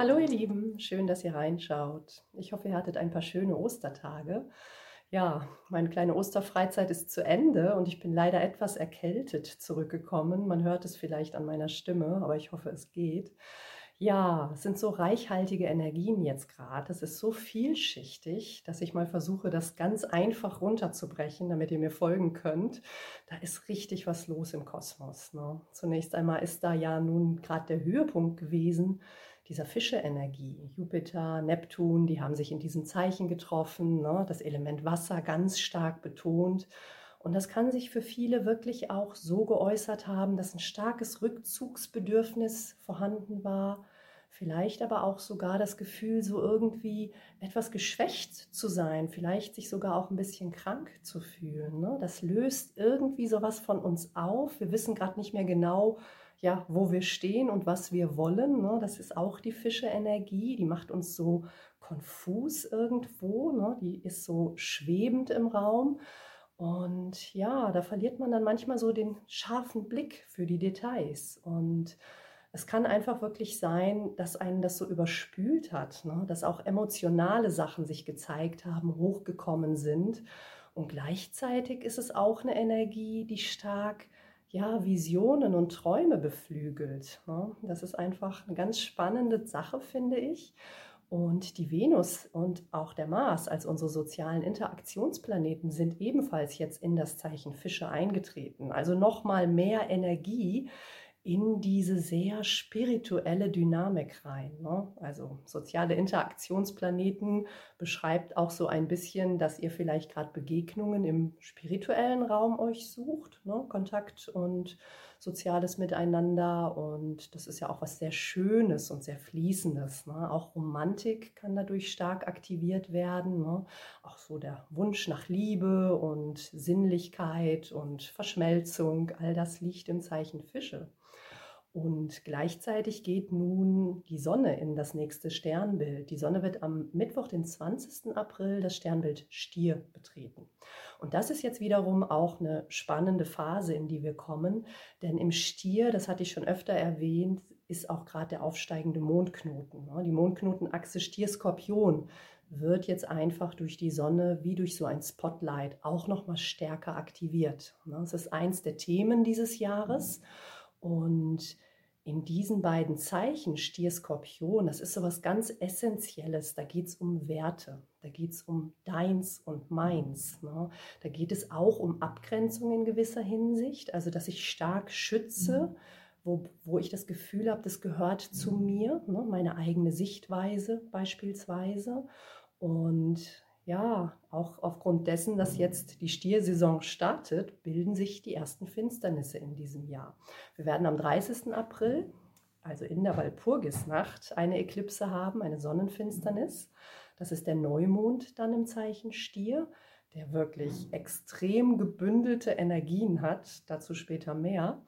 Hallo ihr Lieben, schön, dass ihr reinschaut. Ich hoffe, ihr hattet ein paar schöne Ostertage. Ja, meine kleine Osterfreizeit ist zu Ende und ich bin leider etwas erkältet zurückgekommen. Man hört es vielleicht an meiner Stimme, aber ich hoffe, es geht. Ja, es sind so reichhaltige Energien jetzt gerade. Es ist so vielschichtig, dass ich mal versuche, das ganz einfach runterzubrechen, damit ihr mir folgen könnt. Da ist richtig was los im Kosmos. Ne? Zunächst einmal ist da ja nun gerade der Höhepunkt gewesen dieser Fische-Energie. Jupiter, Neptun, die haben sich in diesem Zeichen getroffen, ne? das Element Wasser ganz stark betont. Und das kann sich für viele wirklich auch so geäußert haben, dass ein starkes Rückzugsbedürfnis vorhanden war, vielleicht aber auch sogar das Gefühl, so irgendwie etwas geschwächt zu sein, vielleicht sich sogar auch ein bisschen krank zu fühlen. Ne? Das löst irgendwie sowas von uns auf. Wir wissen gerade nicht mehr genau, ja, wo wir stehen und was wir wollen. Ne? Das ist auch die Fische-Energie, die macht uns so konfus irgendwo, ne? die ist so schwebend im Raum. Und ja, da verliert man dann manchmal so den scharfen Blick für die Details. Und es kann einfach wirklich sein, dass einen das so überspült hat, ne? dass auch emotionale Sachen sich gezeigt haben, hochgekommen sind. Und gleichzeitig ist es auch eine Energie, die stark ja, Visionen und Träume beflügelt. Ne? Das ist einfach eine ganz spannende Sache, finde ich. Und die Venus und auch der Mars als unsere sozialen Interaktionsplaneten sind ebenfalls jetzt in das Zeichen Fische eingetreten. Also nochmal mehr Energie, in diese sehr spirituelle Dynamik rein. Ne? Also soziale Interaktionsplaneten beschreibt auch so ein bisschen, dass ihr vielleicht gerade Begegnungen im spirituellen Raum euch sucht, ne? Kontakt und soziales Miteinander. Und das ist ja auch was sehr Schönes und sehr Fließendes. Ne? Auch Romantik kann dadurch stark aktiviert werden. Ne? Auch so der Wunsch nach Liebe und Sinnlichkeit und Verschmelzung, all das liegt im Zeichen Fische. Und gleichzeitig geht nun die Sonne in das nächste Sternbild. Die Sonne wird am Mittwoch, den 20. April, das Sternbild Stier betreten. Und das ist jetzt wiederum auch eine spannende Phase, in die wir kommen. Denn im Stier, das hatte ich schon öfter erwähnt, ist auch gerade der aufsteigende Mondknoten. Ne? Die Mondknotenachse Stier-Skorpion wird jetzt einfach durch die Sonne wie durch so ein Spotlight auch noch mal stärker aktiviert. Ne? Das ist eins der Themen dieses Jahres. Mhm. Und in diesen beiden Zeichen, Stier, Skorpion, das ist so was ganz Essentielles. Da geht es um Werte, da geht es um deins und meins. Ne? Da geht es auch um Abgrenzung in gewisser Hinsicht, also dass ich stark schütze, mhm. wo, wo ich das Gefühl habe, das gehört zu mir, ne? meine eigene Sichtweise beispielsweise. Und ja, auch aufgrund dessen, dass jetzt die Stiersaison startet, bilden sich die ersten Finsternisse in diesem Jahr. Wir werden am 30. April, also in der Walpurgisnacht, eine Eklipse haben, eine Sonnenfinsternis. Das ist der Neumond dann im Zeichen Stier, der wirklich extrem gebündelte Energien hat, dazu später mehr.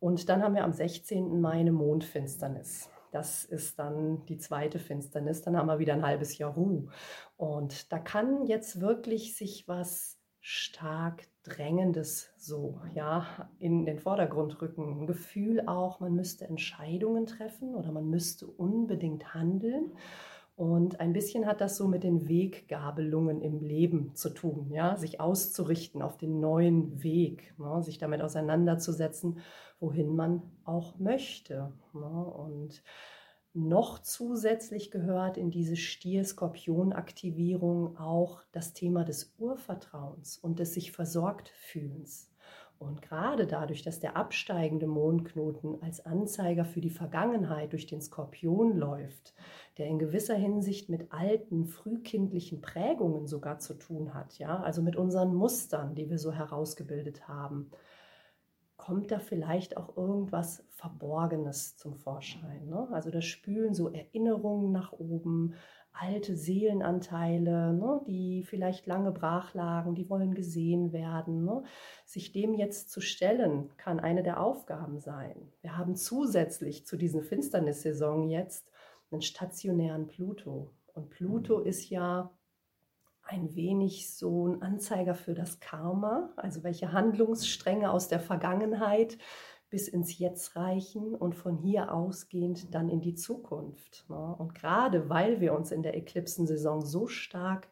Und dann haben wir am 16. Mai eine Mondfinsternis. Das ist dann die zweite Finsternis. Dann haben wir wieder ein halbes Jahr Ruhe. Und da kann jetzt wirklich sich was stark Drängendes so ja in den Vordergrund rücken. Ein Gefühl auch, man müsste Entscheidungen treffen oder man müsste unbedingt handeln. Und ein bisschen hat das so mit den Weggabelungen im Leben zu tun, ja, sich auszurichten auf den neuen Weg, ne? sich damit auseinanderzusetzen, wohin man auch möchte. Ne? Und noch zusätzlich gehört in diese Stier-Skorpion-Aktivierung auch das Thema des Urvertrauens und des sich versorgt fühlens. Und gerade dadurch, dass der absteigende Mondknoten als Anzeiger für die Vergangenheit durch den Skorpion läuft, der in gewisser Hinsicht mit alten, frühkindlichen Prägungen sogar zu tun hat, ja, also mit unseren Mustern, die wir so herausgebildet haben, kommt da vielleicht auch irgendwas Verborgenes zum Vorschein. Ne? Also da spülen so Erinnerungen nach oben, alte Seelenanteile, ne, die vielleicht lange brach lagen, die wollen gesehen werden. Ne. Sich dem jetzt zu stellen, kann eine der Aufgaben sein. Wir haben zusätzlich zu diesen Finsternissaison jetzt einen stationären Pluto. Und Pluto mhm. ist ja ein wenig so ein Anzeiger für das Karma, also welche Handlungsstränge aus der Vergangenheit bis ins Jetzt reichen und von hier ausgehend dann in die Zukunft. Ne? Und gerade weil wir uns in der Eklipsensaison so stark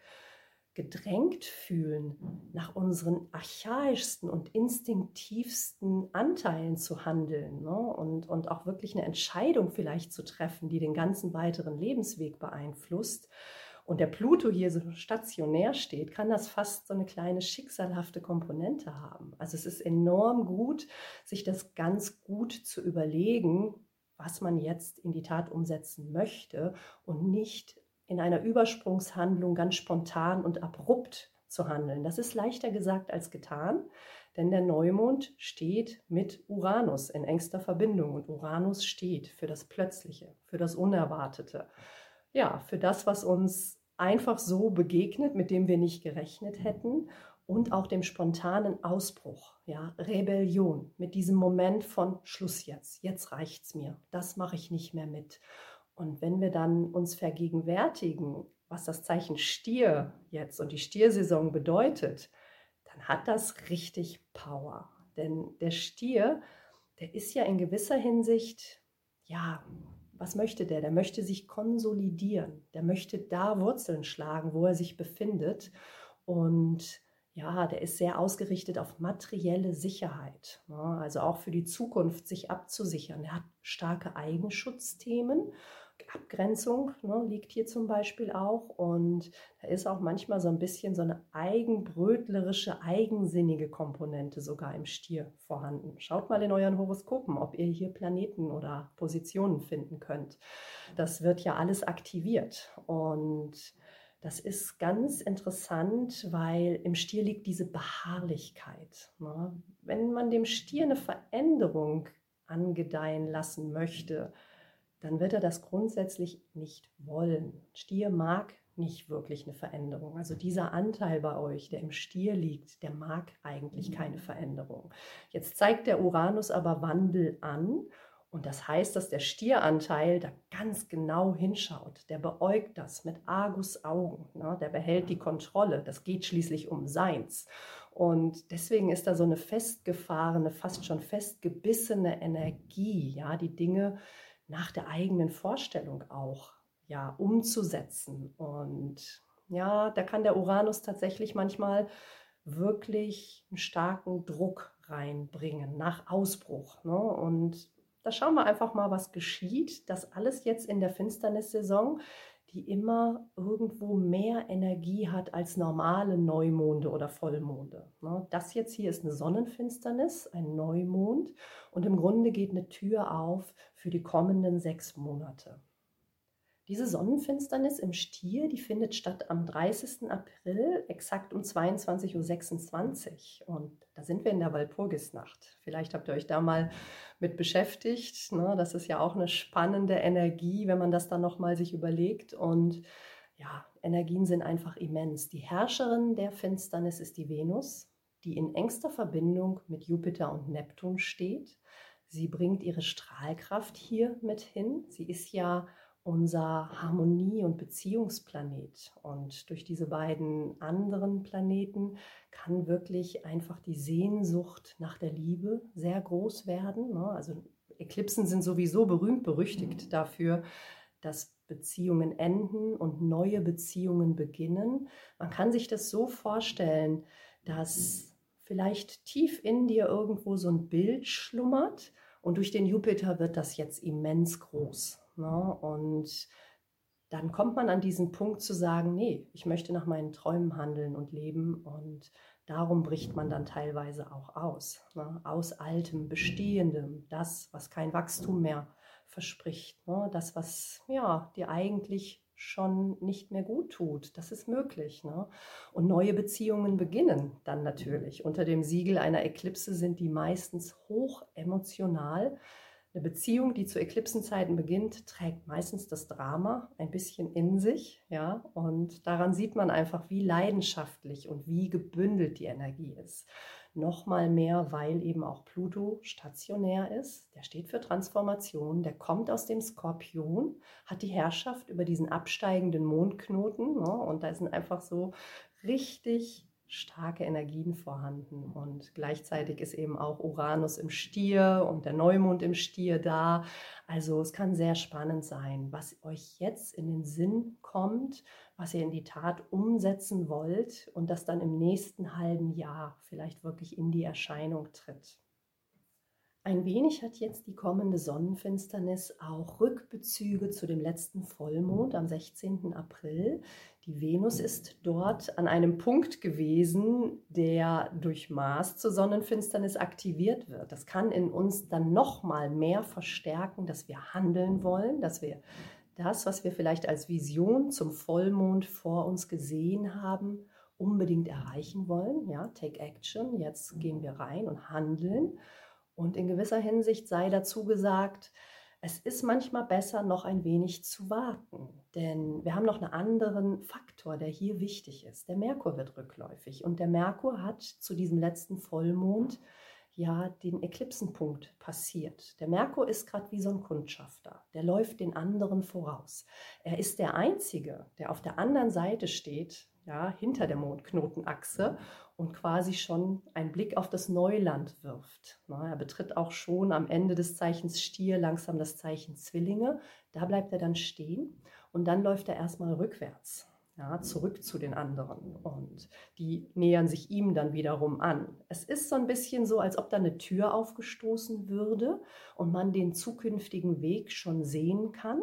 gedrängt fühlen, nach unseren archaischsten und instinktivsten Anteilen zu handeln ne? und, und auch wirklich eine Entscheidung vielleicht zu treffen, die den ganzen weiteren Lebensweg beeinflusst, und der Pluto hier so stationär steht, kann das fast so eine kleine schicksalhafte Komponente haben. Also es ist enorm gut, sich das ganz gut zu überlegen, was man jetzt in die Tat umsetzen möchte und nicht in einer Übersprungshandlung ganz spontan und abrupt zu handeln. Das ist leichter gesagt als getan, denn der Neumond steht mit Uranus in engster Verbindung und Uranus steht für das Plötzliche, für das Unerwartete. Ja, für das, was uns einfach so begegnet, mit dem wir nicht gerechnet hätten und auch dem spontanen Ausbruch, ja, Rebellion, mit diesem Moment von Schluss jetzt, jetzt reicht's mir, das mache ich nicht mehr mit. Und wenn wir dann uns vergegenwärtigen, was das Zeichen Stier jetzt und die Stiersaison bedeutet, dann hat das richtig Power. Denn der Stier, der ist ja in gewisser Hinsicht, ja, was möchte der? Der möchte sich konsolidieren. Der möchte da Wurzeln schlagen, wo er sich befindet. Und ja, der ist sehr ausgerichtet auf materielle Sicherheit. Ne? Also auch für die Zukunft sich abzusichern. Er hat starke Eigenschutzthemen Abgrenzung ne, liegt hier zum Beispiel auch. Und da ist auch manchmal so ein bisschen so eine eigenbrötlerische, eigensinnige Komponente sogar im Stier vorhanden. Schaut mal in euren Horoskopen, ob ihr hier Planeten oder Positionen finden könnt. Das wird ja alles aktiviert. Und das ist ganz interessant, weil im Stier liegt diese Beharrlichkeit. Ne? Wenn man dem Stier eine Veränderung angedeihen lassen möchte, dann wird er das grundsätzlich nicht wollen. Stier mag nicht wirklich eine Veränderung. Also dieser Anteil bei euch, der im Stier liegt, der mag eigentlich keine Veränderung. Jetzt zeigt der Uranus aber Wandel an und das heißt, dass der Stieranteil da ganz genau hinschaut. Der beäugt das mit Argus Augen. Ne? Der behält die Kontrolle. Das geht schließlich um Seins. Und deswegen ist da so eine festgefahrene, fast schon festgebissene Energie, ja, die Dinge nach der eigenen Vorstellung auch ja umzusetzen. Und ja, da kann der Uranus tatsächlich manchmal wirklich einen starken Druck reinbringen nach Ausbruch. Ne? Und da schauen wir einfach mal, was geschieht. Das alles jetzt in der Finsternissaison die immer irgendwo mehr Energie hat als normale Neumonde oder Vollmonde. Ne? Das jetzt hier ist eine Sonnenfinsternis, ein Neumond und im Grunde geht eine Tür auf für die kommenden sechs Monate. Diese Sonnenfinsternis im Stier, die findet statt am 30. April, exakt um 22.26 Uhr. Und da sind wir in der Walpurgisnacht. Vielleicht habt ihr euch da mal mit beschäftigt. Ne? Das ist ja auch eine spannende Energie, wenn man das dann nochmal sich überlegt. Und ja, Energien sind einfach immens. Die Herrscherin der Finsternis ist die Venus, die in engster Verbindung mit Jupiter und Neptun steht. Sie bringt ihre Strahlkraft hier mit hin. Sie ist ja unser Harmonie- und Beziehungsplanet. Und durch diese beiden anderen Planeten kann wirklich einfach die Sehnsucht nach der Liebe sehr groß werden. Ne? Also Eklipsen sind sowieso berühmt berüchtigt mhm. dafür, dass Beziehungen enden und neue Beziehungen beginnen. Man kann sich das so vorstellen, dass vielleicht tief in dir irgendwo so ein Bild schlummert und durch den Jupiter wird das jetzt immens groß. Ne? Und dann kommt man an diesen Punkt zu sagen, nee, ich möchte nach meinen Träumen handeln und leben und darum bricht man dann teilweise auch aus. Ne? Aus altem, bestehendem, das, was kein Wachstum mehr verspricht, ne? das, was ja dir eigentlich schon nicht mehr gut tut. Das ist möglich. Ne? Und neue Beziehungen beginnen dann natürlich. Unter dem Siegel einer Eklipse sind die meistens hoch emotional eine Beziehung, die zu Eklipsenzeiten beginnt, trägt meistens das Drama ein bisschen in sich, ja, und daran sieht man einfach, wie leidenschaftlich und wie gebündelt die Energie ist. Nochmal mehr, weil eben auch Pluto stationär ist. Der steht für Transformation, der kommt aus dem Skorpion, hat die Herrschaft über diesen absteigenden Mondknoten ne, und da sind einfach so richtig starke Energien vorhanden. Und gleichzeitig ist eben auch Uranus im Stier und der Neumond im Stier da. Also es kann sehr spannend sein, was euch jetzt in den Sinn kommt, was ihr in die Tat umsetzen wollt und das dann im nächsten halben Jahr vielleicht wirklich in die Erscheinung tritt. Ein wenig hat jetzt die kommende Sonnenfinsternis auch Rückbezüge zu dem letzten Vollmond am 16. April. Die Venus ist dort an einem Punkt gewesen, der durch Mars zur Sonnenfinsternis aktiviert wird. Das kann in uns dann noch mal mehr verstärken, dass wir handeln wollen, dass wir das, was wir vielleicht als Vision zum Vollmond vor uns gesehen haben, unbedingt erreichen wollen. Ja, take action. Jetzt gehen wir rein und handeln. Und in gewisser Hinsicht sei dazu gesagt, es ist manchmal besser, noch ein wenig zu warten, denn wir haben noch einen anderen Faktor, der hier wichtig ist. Der Merkur wird rückläufig und der Merkur hat zu diesem letzten Vollmond ja den Eklipsenpunkt passiert. Der Merkur ist gerade wie so ein Kundschafter, der läuft den anderen voraus. Er ist der Einzige, der auf der anderen Seite steht, ja, hinter der Mondknotenachse und quasi schon einen Blick auf das Neuland wirft. Er betritt auch schon am Ende des Zeichens Stier langsam das Zeichen Zwillinge. Da bleibt er dann stehen und dann läuft er erstmal rückwärts, ja, zurück zu den anderen und die nähern sich ihm dann wiederum an. Es ist so ein bisschen so, als ob da eine Tür aufgestoßen würde und man den zukünftigen Weg schon sehen kann.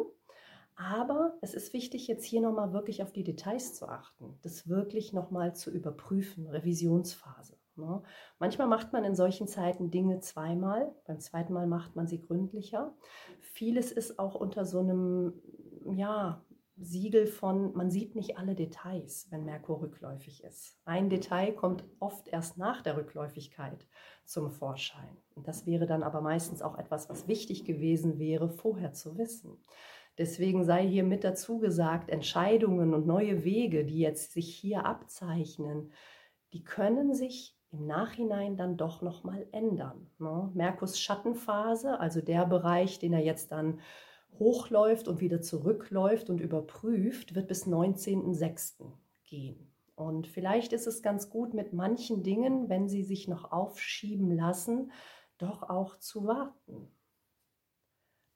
Aber es ist wichtig, jetzt hier nochmal wirklich auf die Details zu achten, das wirklich nochmal zu überprüfen, Revisionsphase. Ne? Manchmal macht man in solchen Zeiten Dinge zweimal, beim zweiten Mal macht man sie gründlicher. Vieles ist auch unter so einem, ja, Siegel von, man sieht nicht alle Details, wenn Merkur rückläufig ist. Ein Detail kommt oft erst nach der Rückläufigkeit zum Vorschein. Und das wäre dann aber meistens auch etwas, was wichtig gewesen wäre, vorher zu wissen. Deswegen sei hier mit dazu gesagt, Entscheidungen und neue Wege, die jetzt sich hier abzeichnen, die können sich im Nachhinein dann doch nochmal ändern. Ne? Merkurs Schattenphase, also der Bereich, den er jetzt dann hochläuft und wieder zurückläuft und überprüft, wird bis 19.06. gehen. Und vielleicht ist es ganz gut, mit manchen Dingen, wenn sie sich noch aufschieben lassen, doch auch zu warten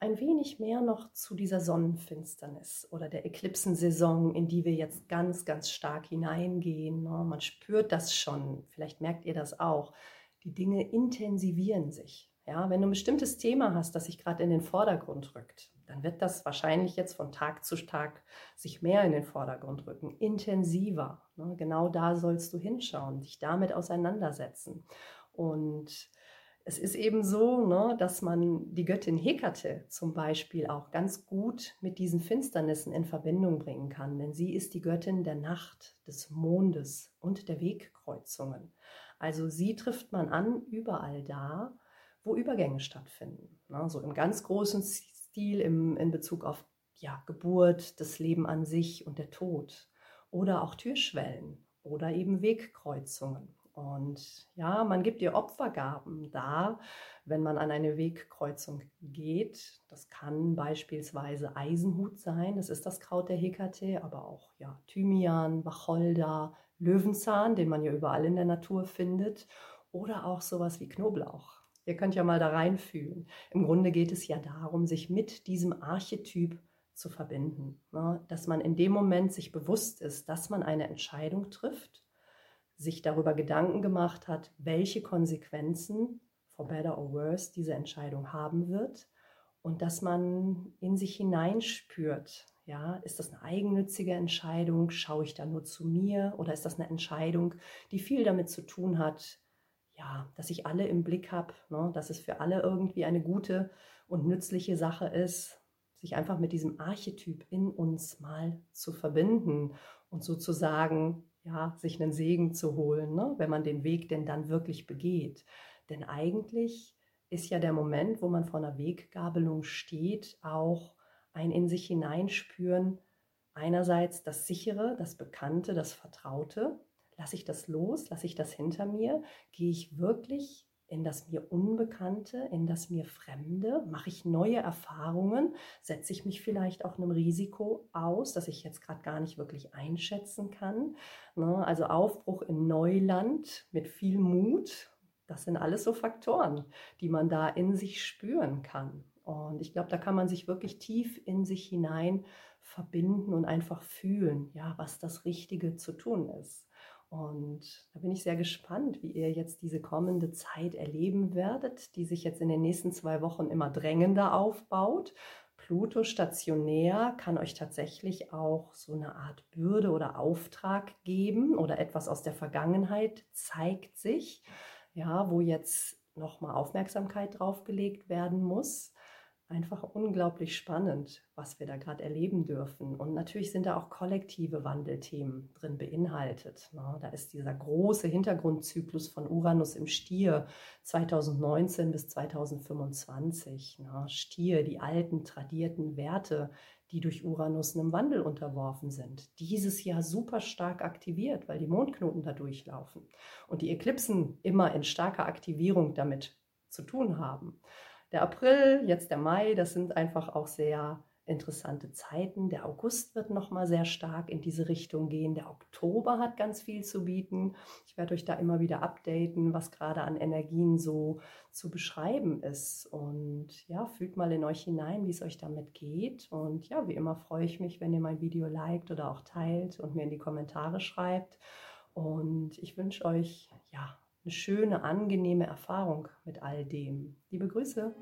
ein wenig mehr noch zu dieser Sonnenfinsternis oder der Eklipsensaison, in die wir jetzt ganz, ganz stark hineingehen. Ne? Man spürt das schon, vielleicht merkt ihr das auch. Die Dinge intensivieren sich. Ja, wenn du ein bestimmtes Thema hast, das sich gerade in den Vordergrund rückt, dann wird das wahrscheinlich jetzt von Tag zu Tag sich mehr in den Vordergrund rücken, intensiver. Ne? Genau da sollst du hinschauen, dich damit auseinandersetzen. Und es ist eben so, ne, dass man die Göttin Hekate zum Beispiel auch ganz gut mit diesen Finsternissen in Verbindung bringen kann, denn sie ist die Göttin der Nacht, des Mondes und der Wegkreuzungen. Also sie trifft man an überall da, wo Übergänge stattfinden. Ne, so im ganz großen Stil im, in Bezug auf ja, Geburt, das Leben an sich und der Tod. Oder auch Türschwellen oder eben Wegkreuzungen. Und ja, man gibt ihr Opfergaben da, wenn man an eine Wegkreuzung geht. Das kann beispielsweise Eisenhut sein, das ist das Kraut der Hekate, aber auch ja, Thymian, Wacholder, Löwenzahn, den man ja überall in der Natur findet, oder auch sowas wie Knoblauch. Ihr könnt ja mal da reinfühlen. Im Grunde geht es ja darum, sich mit diesem Archetyp zu verbinden. Ne? Dass man in dem Moment sich bewusst ist, dass man eine Entscheidung trifft sich darüber Gedanken gemacht hat, welche Konsequenzen, for better or worse, diese Entscheidung haben wird und dass man in sich hineinspürt, ja, ist das eine eigennützige Entscheidung? Schaue ich da nur zu mir? Oder ist das eine Entscheidung, die viel damit zu tun hat, ja, dass ich alle im Blick habe, ne, dass es für alle irgendwie eine gute und nützliche Sache ist, sich einfach mit diesem Archetyp in uns mal zu verbinden und sozusagen ja, sich einen Segen zu holen, ne? wenn man den Weg denn dann wirklich begeht. Denn eigentlich ist ja der Moment, wo man vor einer Weggabelung steht, auch ein in sich hineinspüren, einerseits das Sichere, das Bekannte, das Vertraute. Lasse ich das los? Lasse ich das hinter mir? Gehe ich wirklich in das mir Unbekannte, in das mir Fremde? Mache ich neue Erfahrungen? Setze ich mich vielleicht auch einem Risiko aus, das ich jetzt gerade gar nicht wirklich einschätzen kann? Ne? Also Aufbruch in Neuland mit viel Mut. Das sind alles so Faktoren, die man da in sich spüren kann. Und ich glaube, da kann man sich wirklich tief in sich hinein verbinden und einfach fühlen, ja, was das Richtige zu tun ist. Und da bin ich sehr gespannt, wie ihr jetzt diese kommende Zeit erleben werdet, die sich jetzt in den nächsten zwei Wochen immer drängender aufbaut. Pluto stationär kann euch tatsächlich auch so eine Art Bürde oder Auftrag geben oder etwas aus der Vergangenheit zeigt sich, ja, wo jetzt nochmal Aufmerksamkeit drauf gelegt werden muss einfach unglaublich spannend, was wir da gerade erleben dürfen. Und natürlich sind da auch kollektive Wandelthemen drin beinhaltet. Ne? Da ist dieser große Hintergrundzyklus von Uranus im Stier 2019 bis 2025. Ne? Stier, die alten, tradierten Werte, die durch Uranus einem Wandel unterworfen sind. Dieses Jahr super stark aktiviert, weil die Mondknoten da durchlaufen und die Eklipsen immer in starker Aktivierung damit zu tun haben der April, jetzt der Mai, das sind einfach auch sehr interessante Zeiten. Der August wird nochmal sehr stark in diese Richtung gehen. Der Oktober hat ganz viel zu bieten. Ich werde euch da immer wieder updaten, was gerade an Energien so zu beschreiben ist. Und ja, fühlt mal in euch hinein, wie es euch damit geht. Und ja, wie immer freue ich mich, wenn ihr mein Video liked oder auch teilt und mir in die Kommentare schreibt. Und ich wünsche euch ja eine schöne, angenehme Erfahrung mit all dem. Liebe Grüße.